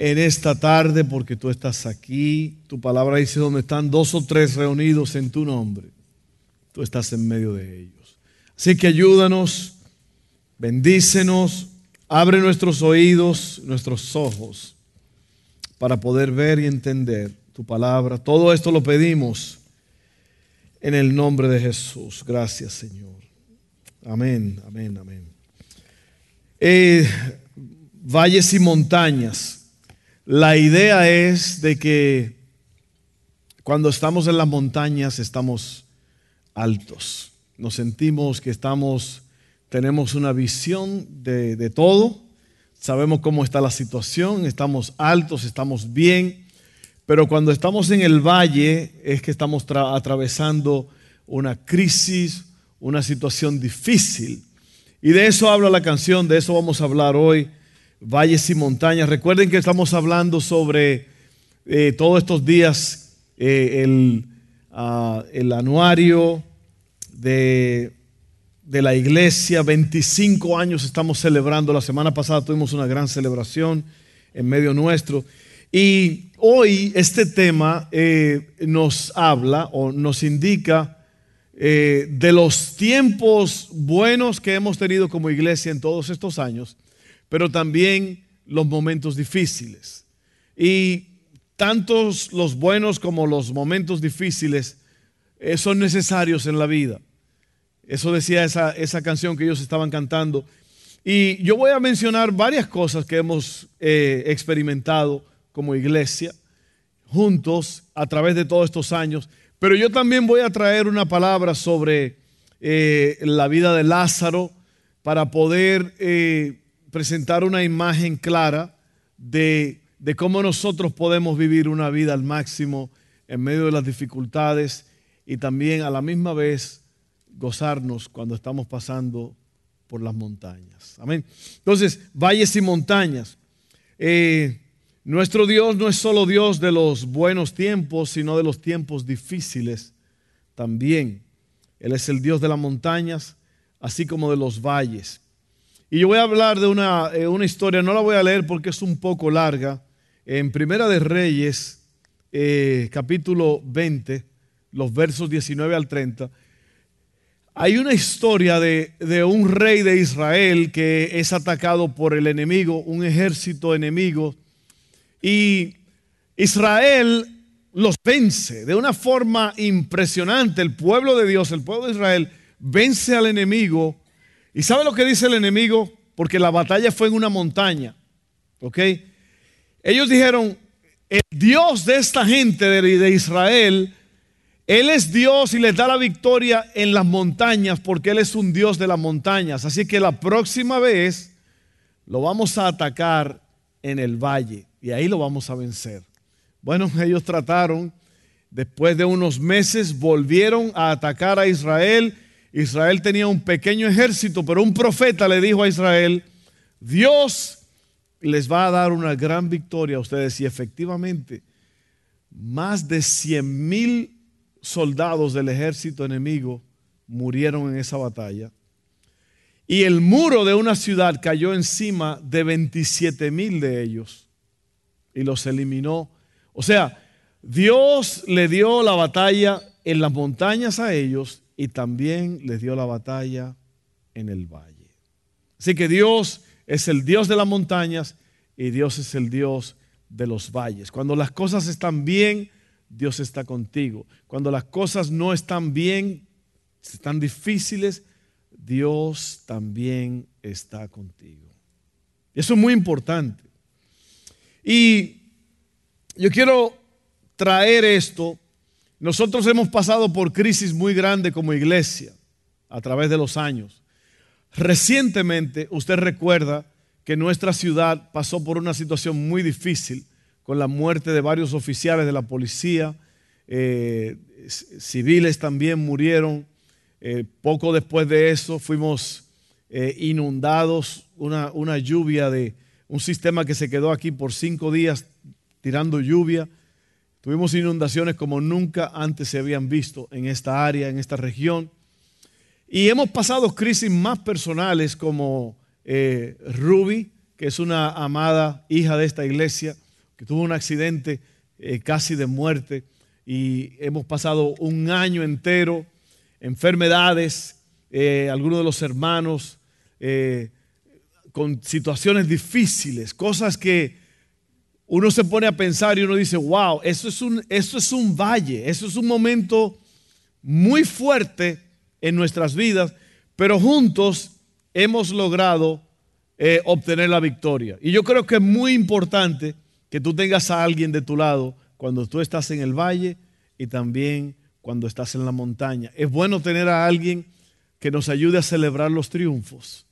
en esta tarde porque tú estás aquí. Tu palabra dice donde están dos o tres reunidos en tu nombre. Tú estás en medio de ellos. Así que ayúdanos, bendícenos, abre nuestros oídos, nuestros ojos para poder ver y entender tu palabra. Todo esto lo pedimos en el nombre de Jesús. Gracias, Señor. Amén, amén, amén. Eh, valles y montañas. La idea es de que cuando estamos en las montañas estamos altos. Nos sentimos que estamos, tenemos una visión de, de todo. Sabemos cómo está la situación, estamos altos, estamos bien. Pero cuando estamos en el valle es que estamos atravesando una crisis, una situación difícil. Y de eso habla la canción, de eso vamos a hablar hoy valles y montañas. Recuerden que estamos hablando sobre eh, todos estos días eh, el, ah, el, anuario de, de, la iglesia. 25 años estamos celebrando. La semana pasada tuvimos una gran celebración en medio nuestro. Y hoy este tema eh, nos habla o nos indica de los tiempos buenos que hemos tenido como iglesia en todos estos años pero también los momentos difíciles. Y tantos los buenos como los momentos difíciles eh, son necesarios en la vida. Eso decía esa, esa, canción que ellos estaban cantando. Y yo voy a mencionar varias cosas que hemos eh, experimentado como iglesia juntos a través de todos estos años. Pero yo también voy a traer una palabra sobre eh, la vida de Lázaro para poder presentar una imagen clara de, cómo nosotros podemos vivir una vida al máximo en medio de las dificultades y también a la misma vez gozarnos cuando estamos pasando por las montañas. Amén. Entonces, valles y montañas. Eh, nuestro Dios no es solo Dios de los buenos tiempos, sino de los tiempos difíciles también. Él es el Dios de las montañas, así como de los valles. Y yo voy a hablar de eh, una, historia, no la voy a leer porque es un poco larga. En Primera de Reyes, eh, capítulo 20, los versos 19 al 30, hay una historia de, de, un rey de Israel que es atacado por el enemigo, un ejército enemigo, y Israel los vence de una forma impresionante. El pueblo de Dios, el pueblo de Israel, vence al enemigo ¿Y sabe lo que dice el enemigo? Porque la batalla fue en una montaña. ¿Ok? Ellos dijeron, el Dios de esta gente de, Israel, Él es Dios y les da la victoria en las montañas porque Él es un Dios de las montañas. Así que la próxima vez lo vamos a atacar en el valle y ahí lo vamos a vencer. Bueno, ellos trataron, después de unos meses volvieron a atacar a Israel Israel tenía un pequeño ejército, pero un profeta le dijo a Israel, Dios les va a dar una gran victoria a ustedes y efectivamente más de 100 mil soldados del ejército enemigo murieron en esa batalla. Y el muro de una ciudad cayó encima de 27 mil de ellos y los eliminó. O sea, Dios le dio la batalla en las montañas a ellos y también les dio la batalla en el valle. Así que Dios es el Dios de las montañas y Dios es el Dios de los valles. Cuando las cosas están bien, Dios está contigo. Cuando las cosas no están bien, están difíciles, Dios también está contigo. Eso es muy importante. Y yo quiero traer esto nosotros hemos pasado por crisis muy grande como iglesia a través de los años. Recientemente, usted recuerda que nuestra ciudad pasó por una situación muy difícil con la muerte de varios oficiales de la policía, eh, civiles también murieron. Eh, poco después de eso fuimos eh, inundados, una, una lluvia de un sistema que se quedó aquí por cinco días tirando lluvia. Tuvimos inundaciones como nunca antes se habían visto en esta área, en esta región. Y hemos pasado crisis más personales como Ruby, que es una amada hija de esta iglesia, que tuvo un accidente eh, casi de muerte y hemos pasado un año entero, enfermedades, eh, algunos de los hermanos eh, con situaciones difíciles, cosas que uno se pone a pensar y uno dice, wow, eso es un, es un valle, eso es un momento muy fuerte en nuestras vidas, pero juntos hemos logrado obtener la victoria. Y yo creo que es muy importante que tú tengas a alguien de tu lado cuando tú estás en el valle y también cuando estás en la montaña. Es bueno tener a alguien que nos ayude a celebrar los triunfos,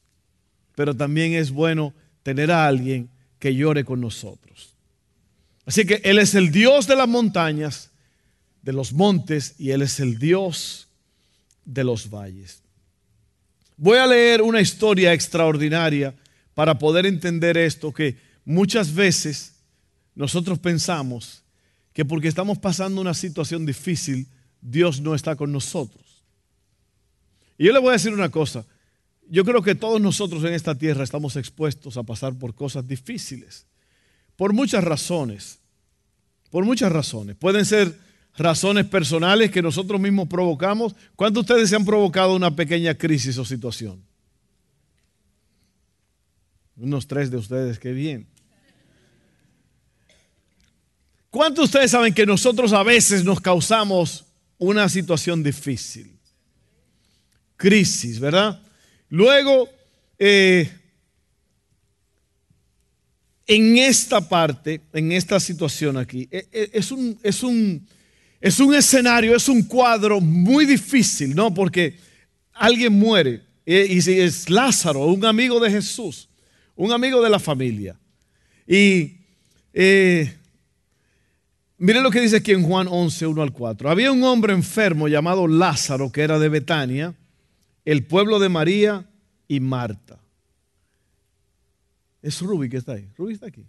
pero también es bueno tener a alguien que llore con nosotros. Así que Él es el Dios de las montañas, de los montes, y Él es el Dios de los valles. Voy a leer una historia extraordinaria para poder entender esto, que muchas veces nosotros pensamos que porque estamos pasando una situación difícil, Dios no está con nosotros. Y yo le voy a decir una cosa, yo creo que todos nosotros en esta tierra estamos expuestos a pasar por cosas difíciles, por muchas razones, por muchas razones. Pueden ser razones personales que nosotros mismos provocamos. ¿Cuántos de ustedes se han provocado una pequeña crisis o situación? Unos tres de ustedes, qué bien. ¿Cuántos de ustedes saben que nosotros a veces nos causamos una situación difícil? Crisis, ¿verdad? Luego, eh, en esta parte, en esta situación aquí, eh, eh, es un, es, un, es un escenario, es un cuadro muy difícil, ¿no? Porque alguien muere y es Lázaro, un amigo de Jesús, un amigo de la familia. Y Miren lo que dice aquí en Juan 11, 1 al 4. Había un hombre enfermo llamado Lázaro, que era de Betania, el pueblo de María y Marta. Es Ruby que está ahí. Ruby está aquí.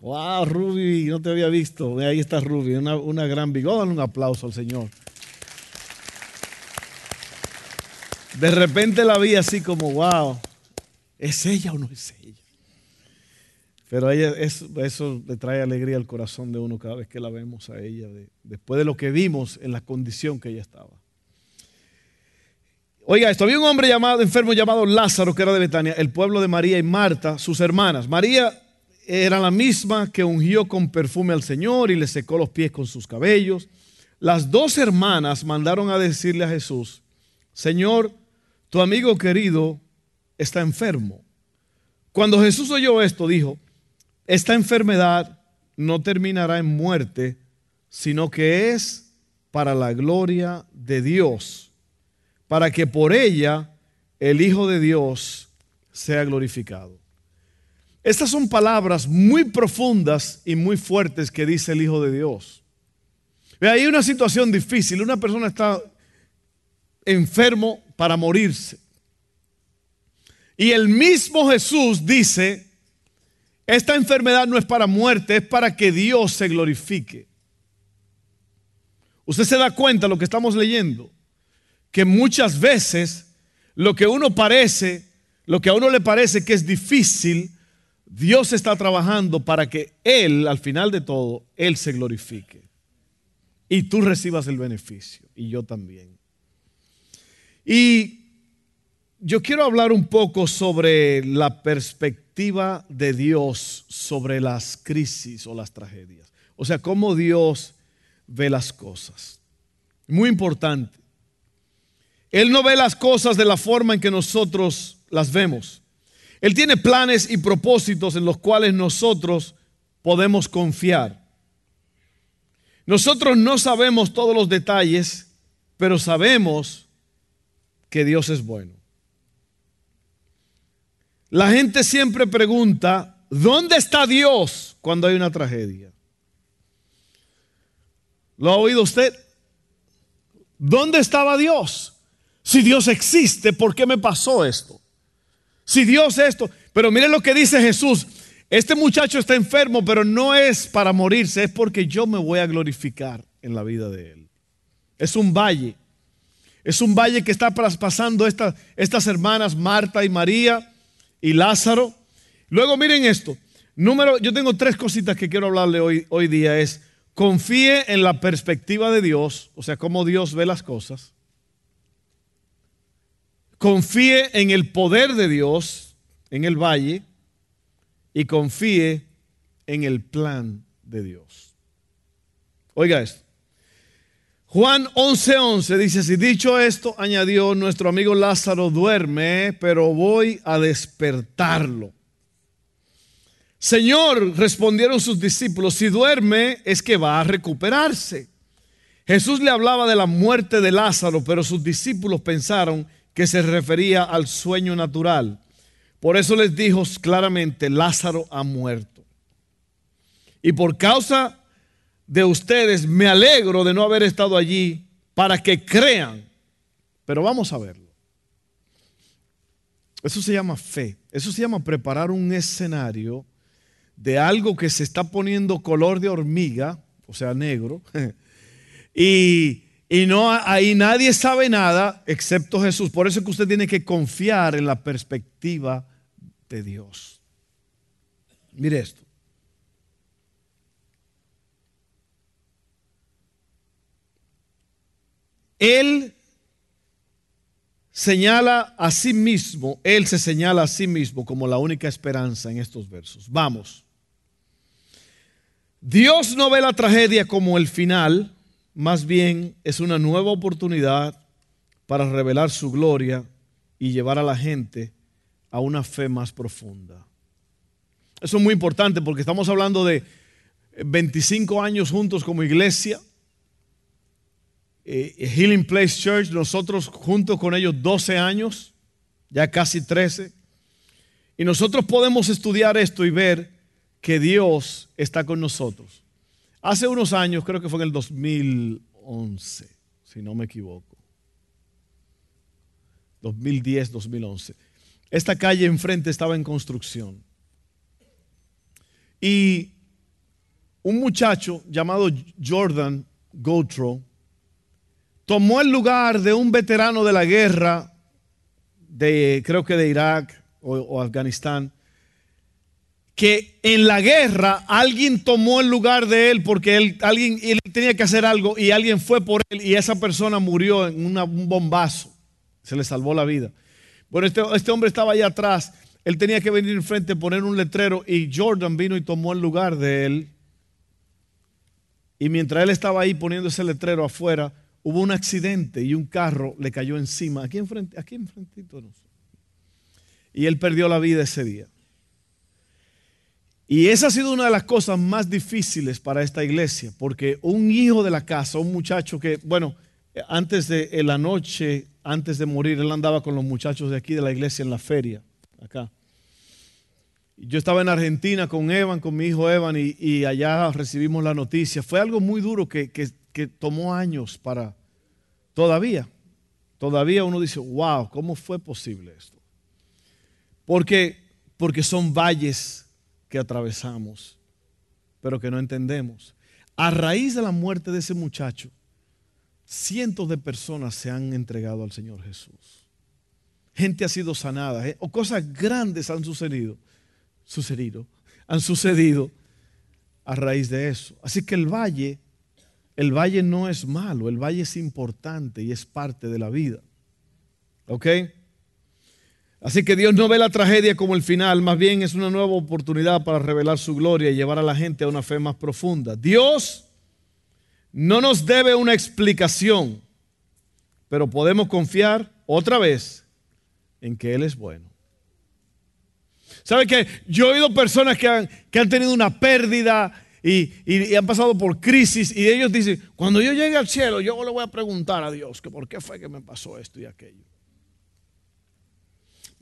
Wow, Ruby, no te había visto. Ahí está Ruby, una, una gran vigor. un aplauso al Señor. De repente la vi así como, wow, ¿es ella o no es ella? Pero eso, le trae alegría al corazón de uno cada vez que la vemos a ella, después de lo que vimos en la condición que ella estaba. Oiga, esto había un hombre llamado, enfermo llamado Lázaro, que era de Betania, el pueblo de María y Marta, sus hermanas. María era la misma que ungió con perfume al Señor y le secó los pies con sus cabellos. Las dos hermanas mandaron a decirle a Jesús, Señor, tu amigo querido está enfermo. Cuando Jesús oyó esto, dijo, esta enfermedad no terminará en muerte, sino que es para la gloria de Dios, para que por ella el Hijo de Dios sea glorificado. Estas son palabras muy profundas y muy fuertes que dice el Hijo de Dios. Hay una situación difícil, una persona está enfermo para morirse. Y el mismo Jesús dice, esta enfermedad no es para muerte, es para que Dios se glorifique. Usted se da cuenta lo que estamos leyendo, que muchas veces lo que uno parece, lo que a uno le parece que es difícil, Dios está trabajando para que Él, al final de todo, Él se glorifique. Y tú recibas el beneficio, y yo también. Y yo quiero hablar un poco sobre la perspectiva de Dios sobre las crisis o las tragedias. O sea, cómo Dios ve las cosas. Muy importante. Él no ve las cosas de la forma en que nosotros las vemos. Él tiene planes y propósitos en los cuales nosotros podemos confiar. Nosotros no sabemos todos los detalles, pero sabemos que Dios es bueno. La gente siempre pregunta ¿dónde está Dios cuando hay una tragedia? ¿Lo ha oído usted? ¿Dónde estaba Dios? Si Dios existe, ¿por qué me pasó esto? Si Dios esto, pero mire lo que dice Jesús, este muchacho está enfermo, pero no es para morirse, es porque yo me voy a glorificar en la vida de él. Es un valle. Es un valle que está pasando estas hermanas Marta y María y Lázaro. Luego miren esto. Número, yo tengo tres cositas que quiero hablarle hoy, hoy día. Es confíe en la perspectiva de Dios, o sea, cómo Dios ve las cosas. Confíe en el poder de Dios en el valle y confíe en el plan de Dios. Oiga esto. Juan 11:11 11 dice, si dicho esto, añadió, nuestro amigo Lázaro duerme, pero voy a despertarlo. Señor, respondieron sus discípulos, si duerme es que va a recuperarse. Jesús le hablaba de la muerte de Lázaro, pero sus discípulos pensaron que se refería al sueño natural. Por eso les dijo claramente, Lázaro ha muerto. Y por causa de ustedes me alegro de no haber estado allí para que crean. Pero vamos a verlo. Eso se llama fe. Eso se llama preparar un escenario de algo que se está poniendo color de hormiga, o sea, negro, y, y no ahí nadie sabe nada excepto Jesús. Por eso es que usted tiene que confiar en la perspectiva de Dios. Mire esto. Él señala a sí mismo, Él se señala a sí mismo como la única esperanza en estos versos. Vamos. Dios no ve la tragedia como el final, más bien es una nueva oportunidad para revelar su gloria y llevar a la gente a una fe más profunda. Eso es muy importante porque estamos hablando de 25 años juntos como iglesia. Eh, Healing Place Church, nosotros juntos con ellos 12 años, ya casi 13. Y nosotros podemos estudiar esto y ver que Dios está con nosotros. Hace unos años, creo que fue en el 2011, si no me equivoco. 2010, 2011. Esta calle enfrente estaba en construcción. Y un muchacho llamado Jordan Gotro tomó el lugar de un veterano de la guerra, de, creo que de Irak o, o Afganistán, que en la guerra alguien tomó el lugar de él porque él, alguien, él tenía que hacer algo y alguien fue por él y esa persona murió en un bombazo. Se le salvó la vida. Bueno, este, este, hombre estaba allá atrás. Él tenía que venir enfrente, poner un letrero y Jordan vino y tomó el lugar de él. Y mientras él estaba ahí poniendo ese letrero afuera, hubo un accidente y un carro le cayó encima. Aquí enfrente, aquí enfrentito. No Y él perdió la vida ese día. Y esa ha sido una de las cosas más difíciles para esta iglesia, porque un hijo de la casa, un muchacho que, bueno, antes de la noche, antes de morir, él andaba con los muchachos de aquí de la iglesia en la feria, acá. Yo estaba en Argentina con Evan, con mi hijo Evan, y, allá recibimos la noticia. Fue algo muy duro que, que tomó años para, todavía, todavía uno dice, wow, ¿cómo fue posible esto? Porque, porque son valles que atravesamos, pero que no entendemos. A raíz de la muerte de ese muchacho, cientos de personas se han entregado al Señor Jesús. Gente ha sido sanada, ¿eh? o cosas grandes han sucedido, sucedido, han sucedido a raíz de eso. Así que el valle, el valle no es malo, el valle es importante y es parte de la vida. ¿Ok? Así que Dios no ve la tragedia como el final, más bien es una nueva oportunidad para revelar su gloria y llevar a la gente a una fe más profunda. Dios no nos debe una explicación, pero podemos confiar otra vez en que Él es bueno. ¿Sabe que Yo he oído personas que han, que han tenido una pérdida y, y, han pasado por crisis y ellos dicen, cuando yo llegue al cielo, yo le voy a preguntar a Dios que por qué fue que me pasó esto y aquello.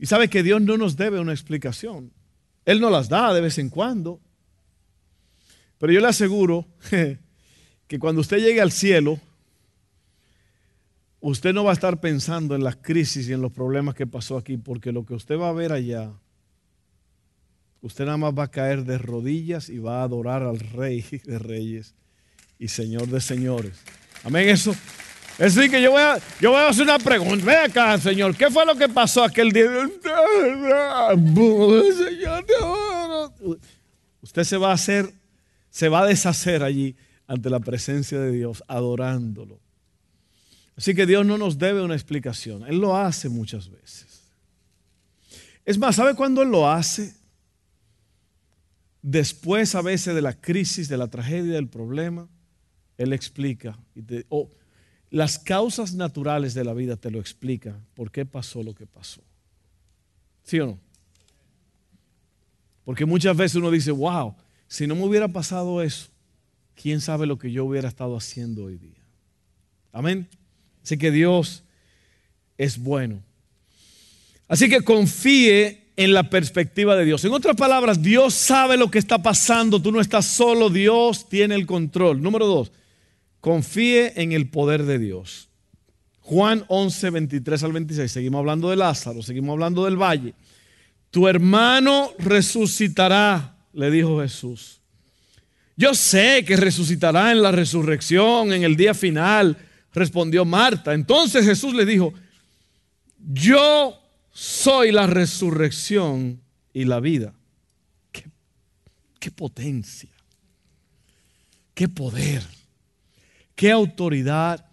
Y sabe que Dios no nos debe una explicación. Él no las da de vez en cuando. Pero yo le aseguro que cuando usted llegue al cielo, usted no va a estar pensando en las crisis y en los problemas que pasó aquí, porque lo que usted va a ver allá, usted nada más va a caer de rodillas y va a adorar al Rey de Reyes y Señor de Señores. Amén, eso. Es decir, que yo voy, a, yo voy a hacer una pregunta. Ve acá, Señor, ¿qué fue lo que pasó aquel día? Usted se va a hacer, se va a deshacer allí ante la presencia de Dios, adorándolo. Así que Dios no nos debe una explicación. Él lo hace muchas veces. Es más, ¿sabe cuándo Él lo hace? Después a veces de la crisis, de la tragedia, del problema, Él explica. Y las causas naturales de la vida te lo explica. ¿Por qué pasó lo que pasó? ¿Sí o no? Porque muchas veces uno dice, wow, si no me hubiera pasado eso, quién sabe lo que yo hubiera estado haciendo hoy día. Amén. Así que Dios es bueno. Así que confíe en la perspectiva de Dios. En otras palabras, Dios sabe lo que está pasando. Tú no estás solo, Dios tiene el control. Número dos, confíe en el poder de Dios. Juan 11, 23 al 26. Seguimos hablando de Lázaro, seguimos hablando del valle. Tu hermano resucitará, le dijo Jesús. Yo sé que resucitará en la resurrección, en el día final respondió Marta. Entonces Jesús le dijo, yo soy la resurrección y la vida. Qué, potencia, qué poder, qué autoridad,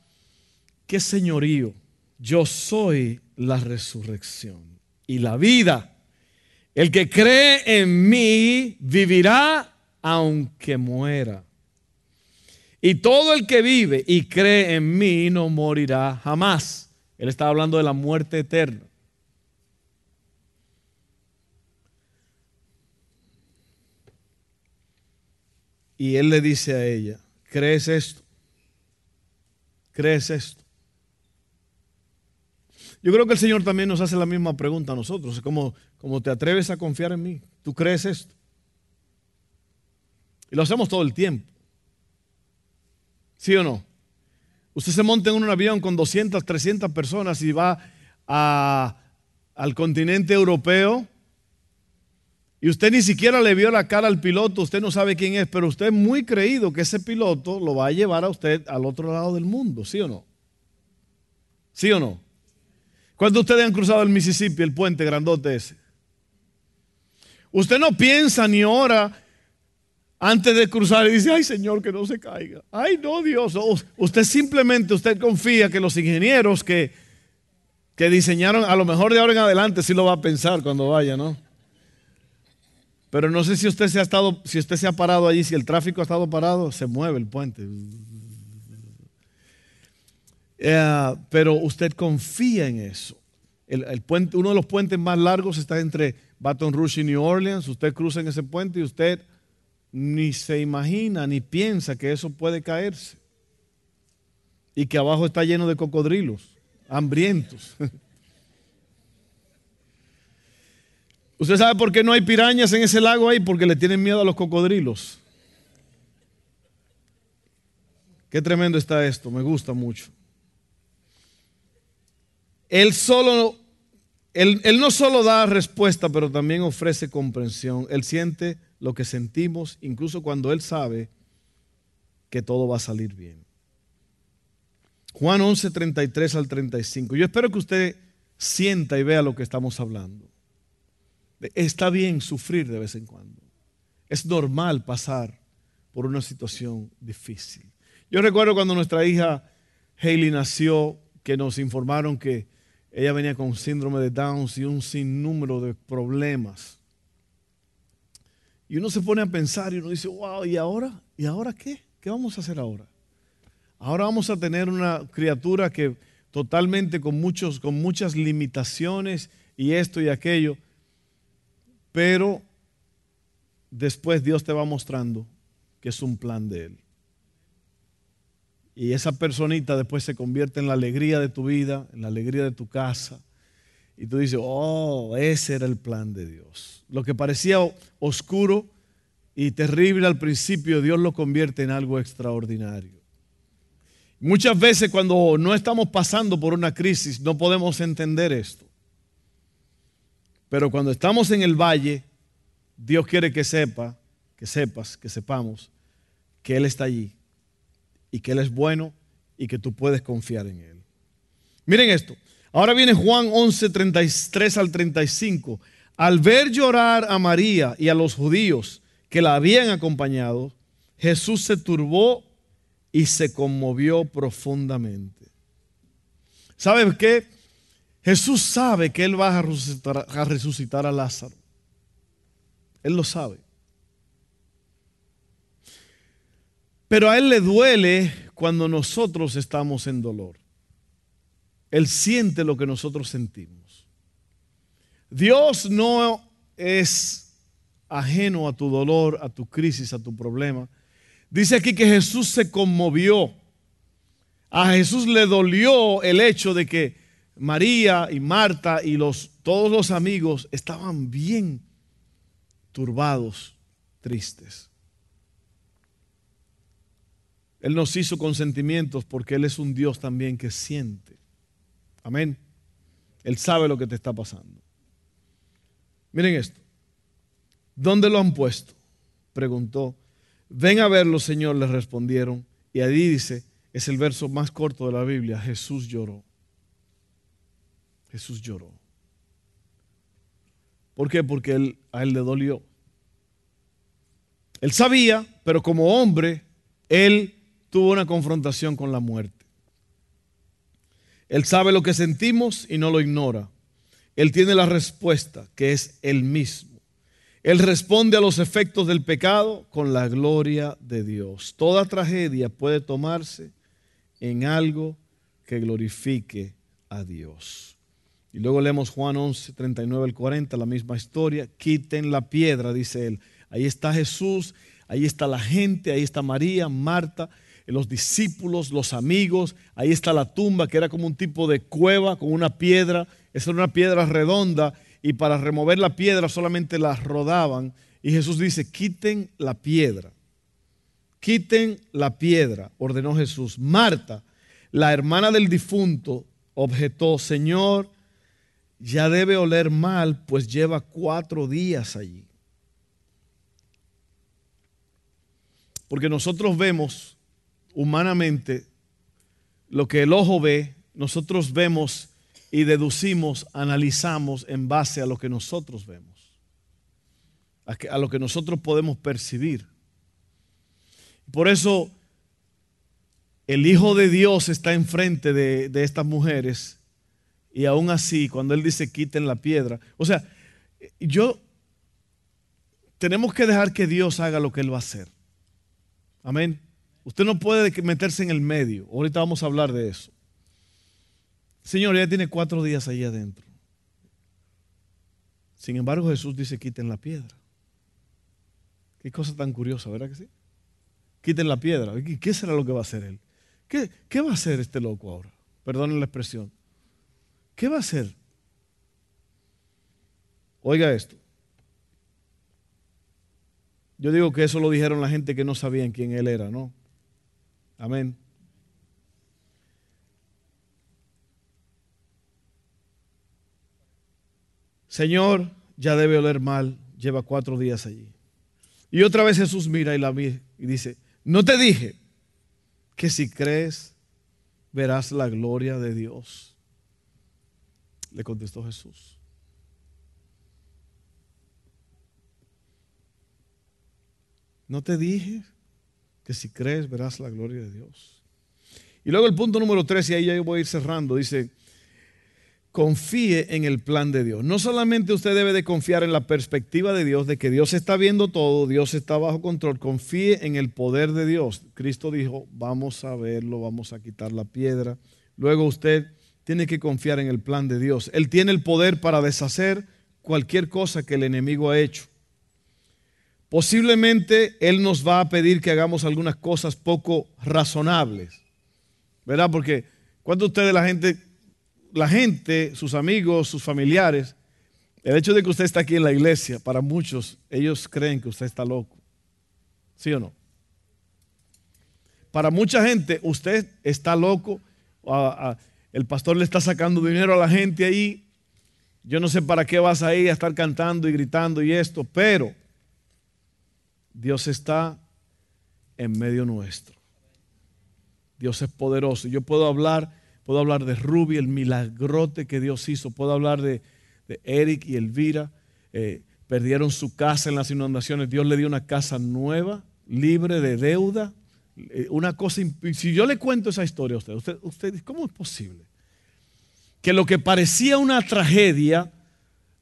qué señorío. Yo soy la resurrección y la vida. El que cree en mí vivirá aunque muera. Y todo el que vive y cree en mí no morirá jamás. Él está hablando de la muerte eterna. Y él le dice a ella, ¿crees esto? ¿Crees esto? Yo creo que el Señor también nos hace la misma pregunta a nosotros. Como, te atreves a confiar en mí, ¿tú crees esto? Y lo hacemos todo el tiempo. ¿Sí o no? Usted se monta en un avión con 200, 300 personas y va al continente europeo y usted ni siquiera le vio la cara al piloto, usted no sabe quién es, pero usted es muy creído que ese piloto lo va a llevar a usted al otro lado del mundo, ¿sí o no? ¿Sí o no? ¿Cuántos ustedes han cruzado el Mississippi, el puente grandote ese? Usted no piensa ni ora antes de cruzar y dice, ay Señor, que no se caiga. Ay, no, Dios. Usted simplemente, usted confía que los ingenieros que, que diseñaron, a lo mejor de ahora en adelante sí lo va a pensar cuando vaya, ¿no? Pero no sé si usted se ha estado, si usted se ha parado allí, si el tráfico ha estado parado, se mueve el puente. Eh, pero usted confía en eso. Uno de los puentes más largos está entre Baton Rouge y New Orleans. Usted cruza en ese puente y usted ni se imagina ni piensa que eso puede caerse. Y que abajo está lleno de cocodrilos, hambrientos. ¿Usted sabe por qué no hay pirañas en ese lago ahí? Porque le tienen miedo a los cocodrilos. Qué tremendo está esto, me gusta mucho. Él solo, él, él no solo da respuesta, pero también ofrece comprensión. Él siente lo que sentimos, incluso cuando Él sabe que todo va a salir bien. Juan 11, 33 al 35. Yo espero que usted sienta y vea lo que estamos hablando. Está bien sufrir de vez en cuando. Es normal pasar por una situación difícil. Yo recuerdo cuando nuestra hija Hailey nació, que nos informaron que ella venía con síndrome de Down y un sinnúmero de problemas. Y uno se pone a pensar y uno dice, wow, ¿y ahora? ¿Y ahora qué? ¿Qué vamos a hacer ahora? Ahora vamos a tener una criatura que totalmente con, muchos, con muchas limitaciones y esto y aquello, pero después Dios te va mostrando que es un plan de Él. Y esa personita después se convierte en la alegría de tu vida, en la alegría de tu casa. Y tú dices, oh, ese era el plan de Dios. Lo que parecía oscuro y terrible al principio, Dios lo convierte en algo extraordinario. Muchas veces cuando no estamos pasando por una crisis no podemos entender esto. Pero cuando estamos en el valle, Dios quiere que sepa, que sepas, que sepamos que Él está allí y que Él es bueno y que tú puedes confiar en Él. Miren esto. Ahora viene Juan 11, 33 al 35. Al ver llorar a María y a los judíos que la habían acompañado, Jesús se turbó y se conmovió profundamente. ¿Saben qué? Jesús sabe que Él va a resucitar, a Lázaro. Él lo sabe. Pero a Él le duele cuando nosotros estamos en dolor. Él siente lo que nosotros sentimos. Dios no es ajeno a tu dolor, a tu crisis, a tu problema. Dice aquí que Jesús se conmovió. A Jesús le dolió el hecho de que María y Marta y los, todos los amigos estaban bien turbados, tristes. Él nos hizo con sentimientos porque Él es un Dios también que siente. Amén. Él sabe lo que te está pasando. Miren esto. ¿Dónde lo han puesto? Preguntó. Ven a verlo, Señor, le respondieron. Y ahí dice, es el verso más corto de la Biblia, Jesús lloró. Jesús lloró. ¿Por qué? Porque a él le dolió. Él sabía, pero como hombre, él tuvo una confrontación con la muerte. Él sabe lo que sentimos y no lo ignora. Él tiene la respuesta, que es Él mismo. Él responde a los efectos del pecado con la gloria de Dios. Toda tragedia puede tomarse en algo que glorifique a Dios. Y luego leemos Juan 11, 39 al 40, la misma historia. Quiten la piedra, dice él. Ahí está Jesús, ahí está la gente, ahí está María, Marta los discípulos, los amigos. Ahí está la tumba, que era como un tipo de cueva con una piedra. Esa era una piedra redonda y para remover la piedra solamente la rodaban. Y Jesús dice, quiten la piedra. Quiten la piedra, ordenó Jesús. Marta, la hermana del difunto, objetó, Señor, ya debe oler mal, pues lleva cuatro días allí. Porque nosotros vemos humanamente, lo que el ojo ve, nosotros vemos y deducimos, analizamos en base a lo que nosotros vemos, a, lo que nosotros podemos percibir. Por eso el Hijo de Dios está enfrente de, de estas mujeres y aún así, cuando Él dice quiten la piedra, o sea, yo, tenemos que dejar que Dios haga lo que Él va a hacer. Amén. Usted no puede meterse en el medio. Ahorita vamos a hablar de eso. Señor, ya tiene cuatro días ahí adentro. Sin embargo, Jesús dice, quiten la piedra. Qué cosa tan curiosa, ¿verdad que sí? Quiten la piedra. ¿Qué será lo que va a hacer él? ¿Qué, va a hacer este loco ahora? Perdonen la expresión. ¿Qué va a hacer? Oiga esto. Yo digo que eso lo dijeron la gente que no sabían quién él era, ¿no? Amén. Señor, ya debe oler mal, lleva cuatro días allí. Y otra vez Jesús mira y la mira y dice, no te dije que si crees verás la gloria de Dios. Le contestó Jesús. No te dije que si crees verás la gloria de Dios. Y luego el punto número tres, y ahí ya voy a ir cerrando, dice, confíe en el plan de Dios. No solamente usted debe de confiar en la perspectiva de Dios, de que Dios está viendo todo, Dios está bajo control, confíe en el poder de Dios. Cristo dijo, vamos a verlo, vamos a quitar la piedra. Luego usted tiene que confiar en el plan de Dios. Él tiene el poder para deshacer cualquier cosa que el enemigo ha hecho. Posiblemente Él nos va a pedir que hagamos algunas cosas poco razonables, ¿verdad? Porque cuando ustedes la gente la gente, sus amigos, sus familiares, el hecho de que usted está aquí en la iglesia, para muchos, ellos creen que usted está loco. ¿Sí o no? Para mucha gente, usted está loco. El pastor le está sacando dinero a la gente ahí. Yo no sé para qué vas ahí a estar cantando y gritando y esto, pero Dios está en medio nuestro. Dios es poderoso. Yo puedo hablar, puedo hablar de Ruby, el milagrote que Dios hizo. Puedo hablar de, Eric y Elvira. Eh, perdieron su casa en las inundaciones. Dios le dio una casa nueva, libre de deuda. Eh, una cosa, si yo le cuento esa historia a usted, usted, usted, ¿cómo es posible? Que lo que parecía una tragedia,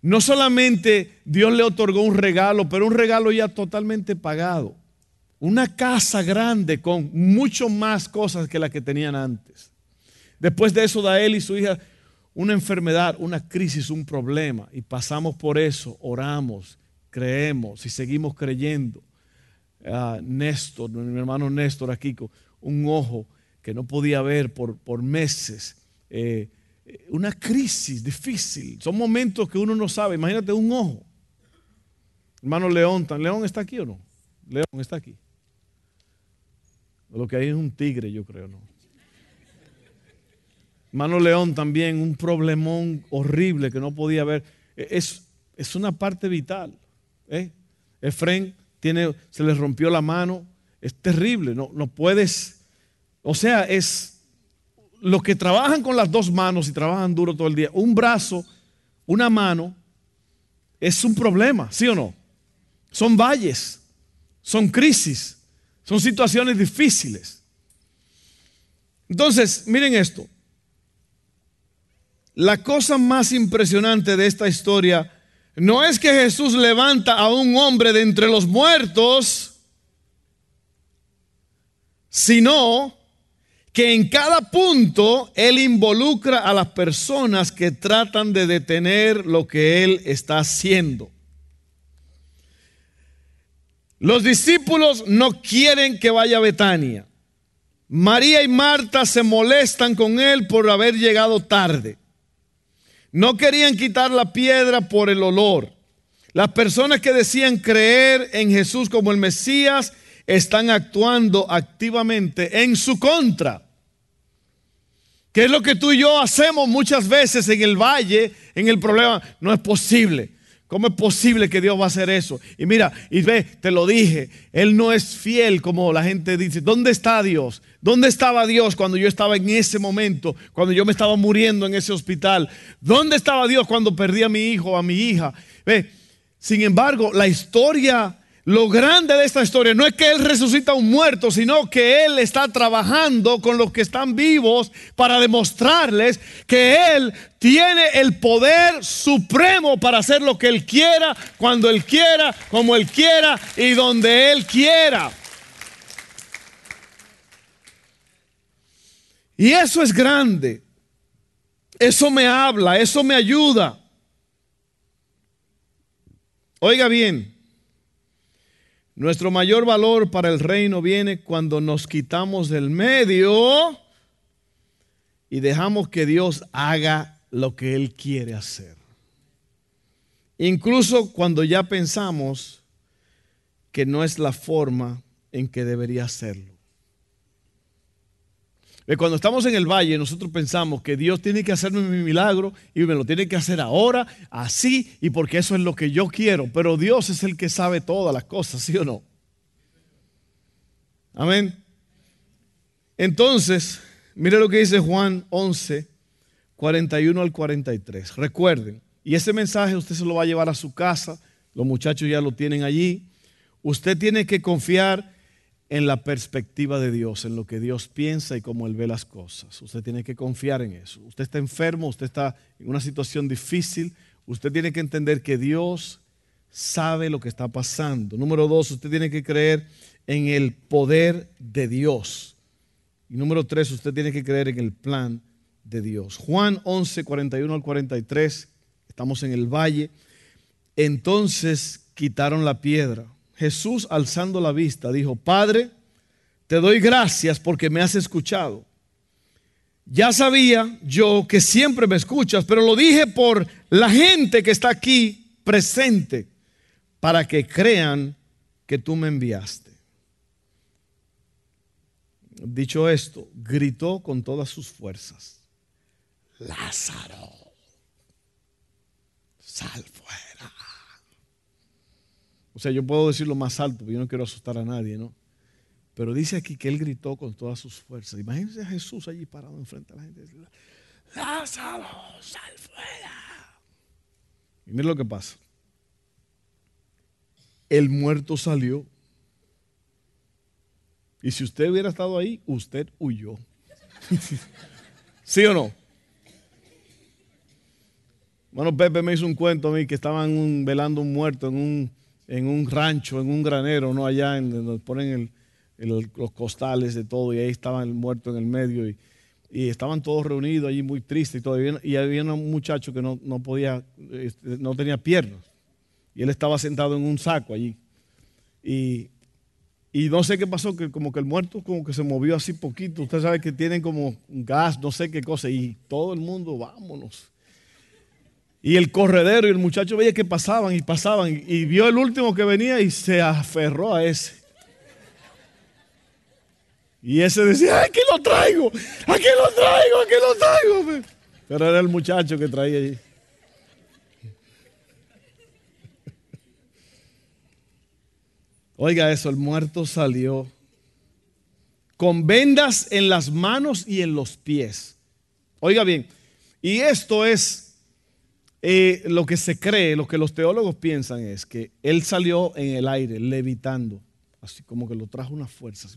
no solamente Dios le otorgó un regalo, pero un regalo ya totalmente pagado. Una casa grande con mucho más cosas que la que tenían antes. Después de eso da él y su hija una enfermedad, una crisis, un problema. Y pasamos por eso, oramos, creemos y seguimos creyendo. Néstor, mi hermano Néstor aquí con un ojo que no podía ver por, por meses. Eh, una crisis difícil. Son momentos que uno no sabe. Imagínate un ojo. Hermano León, ¿León está aquí o no? León está aquí. Lo que hay es un tigre, yo creo, ¿no? Hermano León también, un problemón horrible que no podía ver. E, es, es una parte vital. ¿eh? Efren se le rompió la mano, es terrible, no, no puedes, o sea, es los que trabajan con las dos manos y trabajan duro todo el día, un brazo, una mano, es un problema, ¿sí o no? Son valles, son crisis, son situaciones difíciles. Entonces, miren esto. La cosa más impresionante de esta historia no es que Jesús levanta a un hombre de entre los muertos, sino que en cada punto Él involucra a las personas que tratan de detener lo que Él está haciendo. Los discípulos no quieren que vaya a Betania. María y Marta se molestan con Él por haber llegado tarde. No querían quitar la piedra por el olor. Las personas que decían creer en Jesús como el Mesías están actuando activamente en su contra. ¿Qué es lo que tú y yo hacemos muchas veces en el valle, en el problema? No es posible. ¿Cómo es posible que Dios va a hacer eso? Y mira, y ve, te lo dije, Él no es fiel como la gente dice. ¿Dónde está Dios? ¿Dónde estaba Dios cuando yo estaba en ese momento, cuando yo me estaba muriendo en ese hospital? ¿Dónde estaba Dios cuando perdí a mi hijo a mi hija? Ve, sin embargo, la historia lo grande de esta historia no es que Él resucita a un muerto, sino que Él está trabajando con los que están vivos para demostrarles que Él tiene el poder supremo para hacer lo que Él quiera, cuando Él quiera, como Él quiera y donde Él quiera. Y eso es grande. Eso me habla, eso me ayuda. Oiga bien. Nuestro mayor valor para el reino viene cuando nos quitamos del medio y dejamos que Dios haga lo que Él quiere hacer. Incluso cuando ya pensamos que no es la forma en que debería hacerlo. Cuando estamos en el valle, nosotros pensamos que Dios tiene que hacerme mi milagro y me lo tiene que hacer ahora, así, y porque eso es lo que yo quiero. Pero Dios es el que sabe todas las cosas, ¿sí o no? Amén. Entonces, mire lo que dice Juan 11, 41 al 43. Recuerden, y ese mensaje usted se lo va a llevar a su casa, los muchachos ya lo tienen allí. Usted tiene que confiar en la perspectiva de Dios, en lo que Dios piensa y cómo Él ve las cosas. Usted tiene que confiar en eso. Usted está enfermo, usted está en una situación difícil, usted tiene que entender que Dios sabe lo que está pasando. Número dos, usted tiene que creer en el poder de Dios. Y número tres, usted tiene que creer en el plan de Dios. Juan 11, 41 al 43, estamos en el valle. Entonces quitaron la piedra. Jesús, alzando la vista, dijo, Padre, te doy gracias porque me has escuchado. ya sabía yo que siempre me escuchas, pero lo dije por la gente que está aquí presente, para que crean que tú me enviaste. Dicho esto, gritó con todas sus fuerzas, Lázaro, sal fuera. O sea, yo puedo decirlo más alto, porque yo no quiero asustar a nadie, ¿no? Pero dice aquí que él gritó con todas sus fuerzas. Imagínense a Jesús allí parado enfrente de la gente. Lázaro, sal fuera. Y mire lo que pasa. El muerto salió. Y si usted hubiera estado ahí, usted huyó. ¿Sí o no? Bueno, Pepe me hizo un cuento a mí que estaban velando un muerto en un, en un rancho, en un granero, ¿no? Allá en donde ponen los costales de todo, y ahí estaba el muerto en el medio, y, estaban todos reunidos allí muy tristes y todo, y había un muchacho que no, podía, este, no tenía piernas, y él estaba sentado en un saco allí, y, y no sé qué pasó, que como que el muerto como que se movió así poquito, usted sabe que tienen como gas, no sé qué cosa, y todo el mundo, vámonos. Y el corredero y el muchacho veía que pasaban y pasaban y, vio el último que venía y se aferró a ese. Y ese decía, aquí lo traigo, aquí lo traigo, aquí lo traigo. Pero era el muchacho que traía allí. Oiga eso, el muerto salió con vendas en las manos y en los pies. Oiga bien, y esto es eh, lo que se cree, lo que los teólogos piensan es que él salió en el aire, levitando así como que lo trajo una fuerza.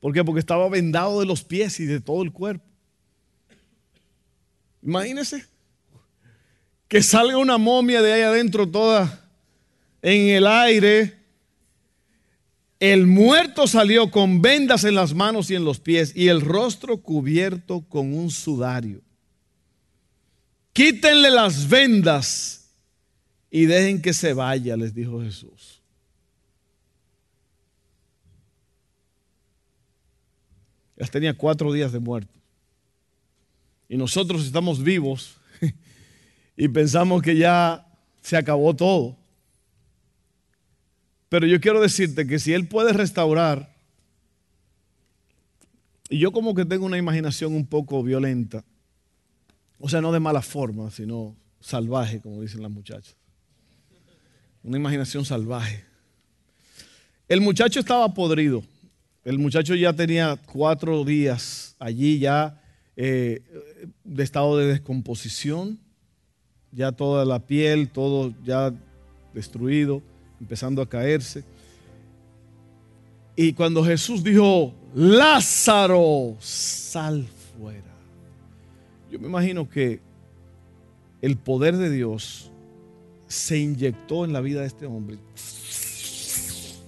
¿Por qué? Porque estaba vendado de los pies y de todo el cuerpo. Imagínese que salga una momia de ahí adentro toda en el aire. El muerto salió con vendas en las manos y en los pies y el rostro cubierto con un sudario. Quítenle las vendas y dejen que se vaya, les dijo Jesús. Ya tenía cuatro días de muerto. Y nosotros estamos vivos y pensamos que ya se acabó todo. Pero yo quiero decirte que si Él puede restaurar, y yo como que tengo una imaginación un poco violenta, o sea, no de mala forma, sino salvaje, como dicen las muchachas una imaginación salvaje. El muchacho estaba podrido. El muchacho ya tenía cuatro días allí ya eh, de estado de descomposición, ya toda la piel, todo ya destruido, empezando a caerse. Y cuando Jesús dijo, Lázaro, sal fuera. Yo me imagino que el poder de Dios se inyectó en la vida de este hombre.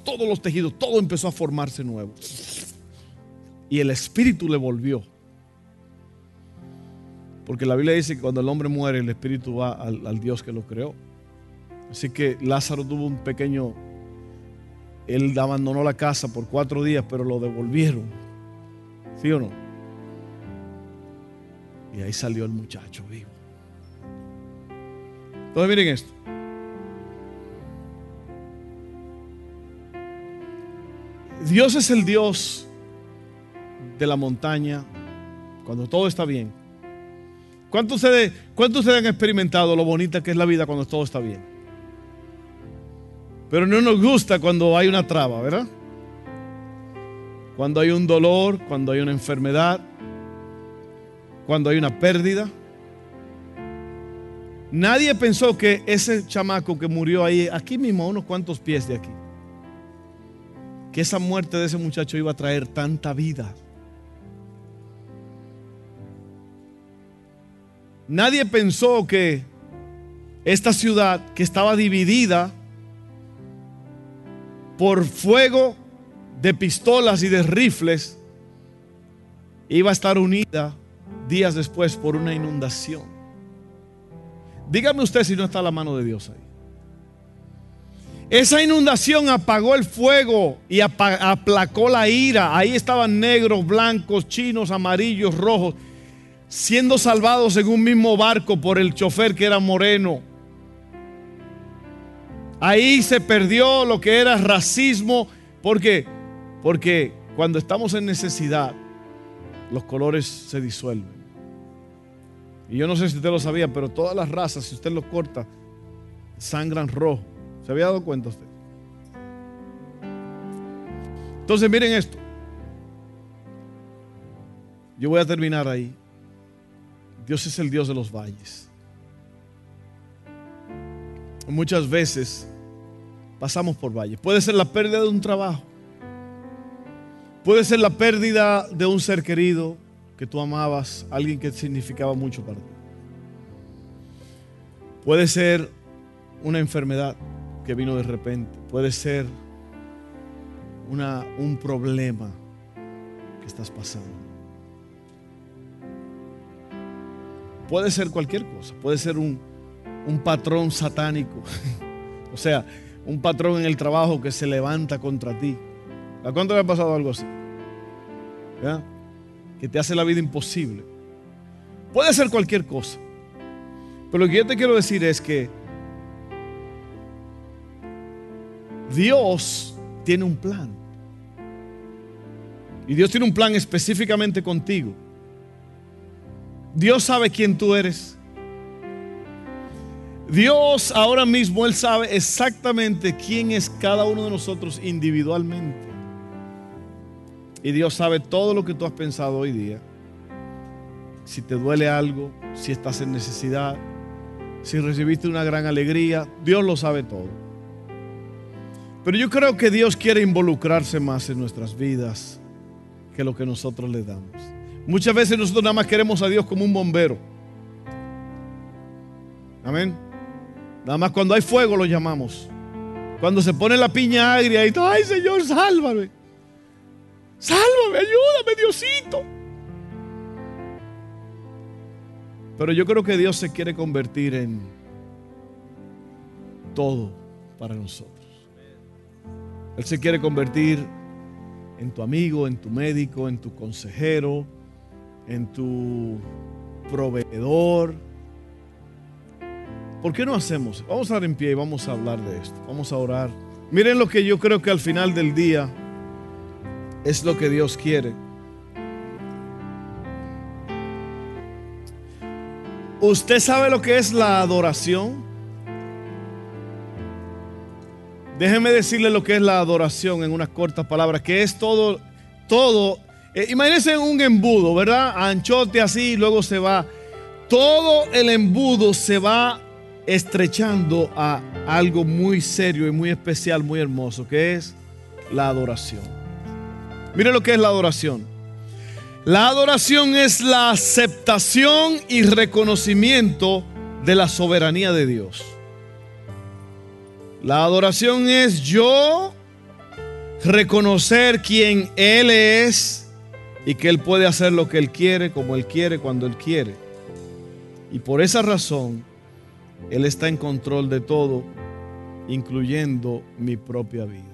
Todos los tejidos, todo empezó a formarse nuevo. Y el espíritu le volvió. Porque la Biblia dice que cuando el hombre muere, el espíritu va al, Dios que lo creó. Así que Lázaro tuvo un pequeño... Él abandonó la casa por cuatro días, pero lo devolvieron. ¿Sí o no? Y ahí salió el muchacho vivo. Entonces miren esto. Dios es el Dios de la montaña cuando todo está bien. ¿Cuántos ustedes, ustedes han experimentado lo bonita que es la vida cuando todo está bien? Pero no nos gusta cuando hay una traba, ¿verdad? Cuando hay un dolor, cuando hay una enfermedad, cuando hay una pérdida. Nadie pensó que ese chamaco que murió ahí, aquí mismo, unos cuantos pies de aquí, que esa muerte de ese muchacho iba a traer tanta vida. Nadie pensó que esta ciudad que estaba dividida por fuego de pistolas y de rifles iba a estar unida días después por una inundación. Dígame usted si no está la mano de Dios ahí. Esa inundación apagó el fuego y aplacó la ira. Ahí estaban negros, blancos, chinos, amarillos, rojos, siendo salvados en un mismo barco por el chofer que era moreno. Ahí se perdió lo que era racismo. ¿Por qué? Porque cuando estamos en necesidad, los colores se disuelven. Y yo no sé si usted lo sabía, pero todas las razas, si usted los corta, sangran rojo. ¿Se había dado cuenta usted? Entonces miren esto. Yo voy a terminar ahí. Dios es el Dios de los valles. Muchas veces pasamos por valles. Puede ser la pérdida de un trabajo. Puede ser la pérdida de un ser querido que tú amabas, alguien que significaba mucho para ti. Puede ser una enfermedad que vino de repente. Puede ser una, un problema que estás pasando. Puede ser cualquier cosa. Puede ser un, un patrón satánico. o sea, un patrón en el trabajo que se levanta contra ti. ¿A cuánto le ha pasado algo así? Que te hace la vida imposible. Puede ser cualquier cosa. Pero lo que yo te quiero decir es que Dios tiene un plan. Y Dios tiene un plan específicamente contigo. Dios sabe quién tú eres. Dios ahora mismo, Él sabe exactamente quién es cada uno de nosotros individualmente. Y Dios sabe todo lo que tú has pensado hoy día. Si te duele algo, si estás en necesidad, si recibiste una gran alegría, Dios lo sabe todo. Pero yo creo que Dios quiere involucrarse más en nuestras vidas que lo que nosotros le damos. Muchas veces nosotros nada más queremos a Dios como un bombero. Amén. Nada más cuando hay fuego lo llamamos. Cuando se pone la piña agria y ay Señor, sálvame. Sálvame, ayúdame, Diosito. Pero yo creo que Dios se quiere convertir en todo para nosotros. Él se quiere convertir en tu amigo, en tu médico, en tu consejero, en tu proveedor. ¿Por qué no hacemos? Vamos a dar en pie y vamos a hablar de esto. Vamos a orar. Miren lo que yo creo que al final del día es lo que Dios quiere. ¿Usted sabe lo que es la adoración? Déjeme decirle lo que es la adoración en unas cortas palabras, que es todo, todo. Eh, imagínense un embudo, ¿verdad? Anchote así y luego se va. Todo el embudo se va estrechando a algo muy serio y muy especial, muy hermoso, que es la adoración. Mire lo que es la adoración. La adoración es la aceptación y reconocimiento de la soberanía de Dios. La adoración es yo reconocer quién Él es y que Él puede hacer lo que Él quiere, como Él quiere, cuando Él quiere. Y por esa razón, Él está en control de todo, incluyendo mi propia vida.